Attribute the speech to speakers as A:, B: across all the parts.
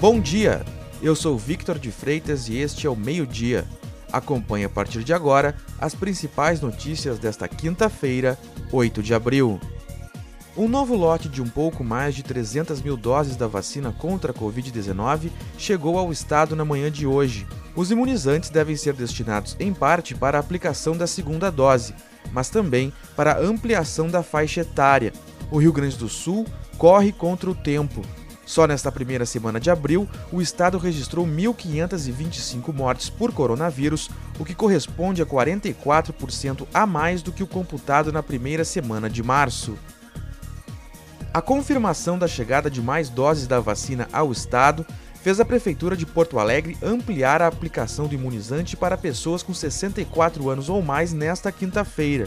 A: Bom dia! Eu sou Victor de Freitas e este é o Meio Dia. Acompanhe a partir de agora as principais notícias desta quinta-feira, 8 de abril. Um novo lote de um pouco mais de 300 mil doses da vacina contra a Covid-19 chegou ao estado na manhã de hoje. Os imunizantes devem ser destinados em parte para a aplicação da segunda dose, mas também para a ampliação da faixa etária. O Rio Grande do Sul corre contra o tempo. Só nesta primeira semana de abril, o estado registrou 1.525 mortes por coronavírus, o que corresponde a 44% a mais do que o computado na primeira semana de março. A confirmação da chegada de mais doses da vacina ao estado fez a Prefeitura de Porto Alegre ampliar a aplicação do imunizante para pessoas com 64 anos ou mais nesta quinta-feira.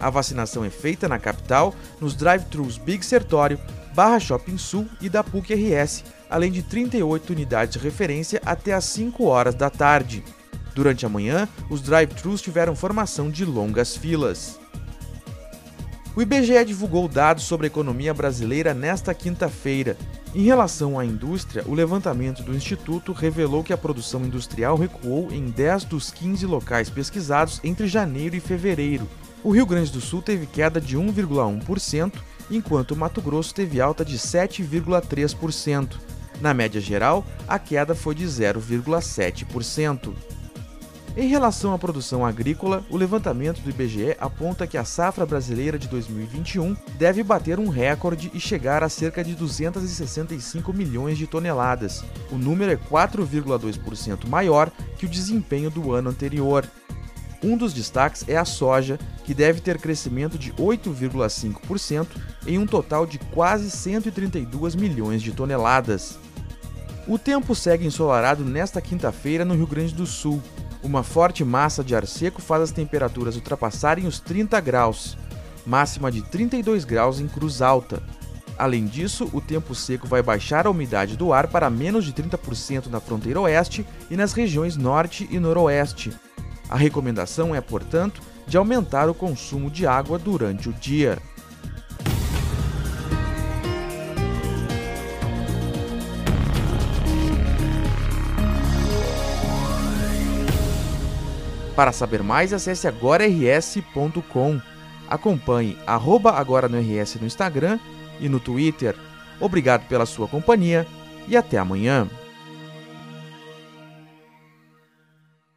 A: A vacinação é feita na capital, nos drive-thrus Big Sertório, Barra Shopping Sul e da PUC RS, além de 38 unidades de referência até às 5 horas da tarde. Durante a manhã, os drive-thrus tiveram formação de longas filas. O IBGE divulgou dados sobre a economia brasileira nesta quinta-feira. Em relação à indústria, o levantamento do Instituto revelou que a produção industrial recuou em 10 dos 15 locais pesquisados entre janeiro e fevereiro. O Rio Grande do Sul teve queda de 1,1%, enquanto Mato Grosso teve alta de 7,3%. Na média geral, a queda foi de 0,7%. Em relação à produção agrícola, o levantamento do IBGE aponta que a safra brasileira de 2021 deve bater um recorde e chegar a cerca de 265 milhões de toneladas. O número é 4,2% maior que o desempenho do ano anterior. Um dos destaques é a soja, que deve ter crescimento de 8,5% em um total de quase 132 milhões de toneladas. O tempo segue ensolarado nesta quinta-feira no Rio Grande do Sul. Uma forte massa de ar seco faz as temperaturas ultrapassarem os 30 graus, máxima de 32 graus em Cruz Alta. Além disso, o tempo seco vai baixar a umidade do ar para menos de 30% na fronteira oeste e nas regiões norte e noroeste. A recomendação é, portanto, de aumentar o consumo de água durante o dia. Para saber mais, acesse agorars.com. Acompanhe arroba agora no RS no Instagram e no Twitter. Obrigado pela sua companhia e até amanhã.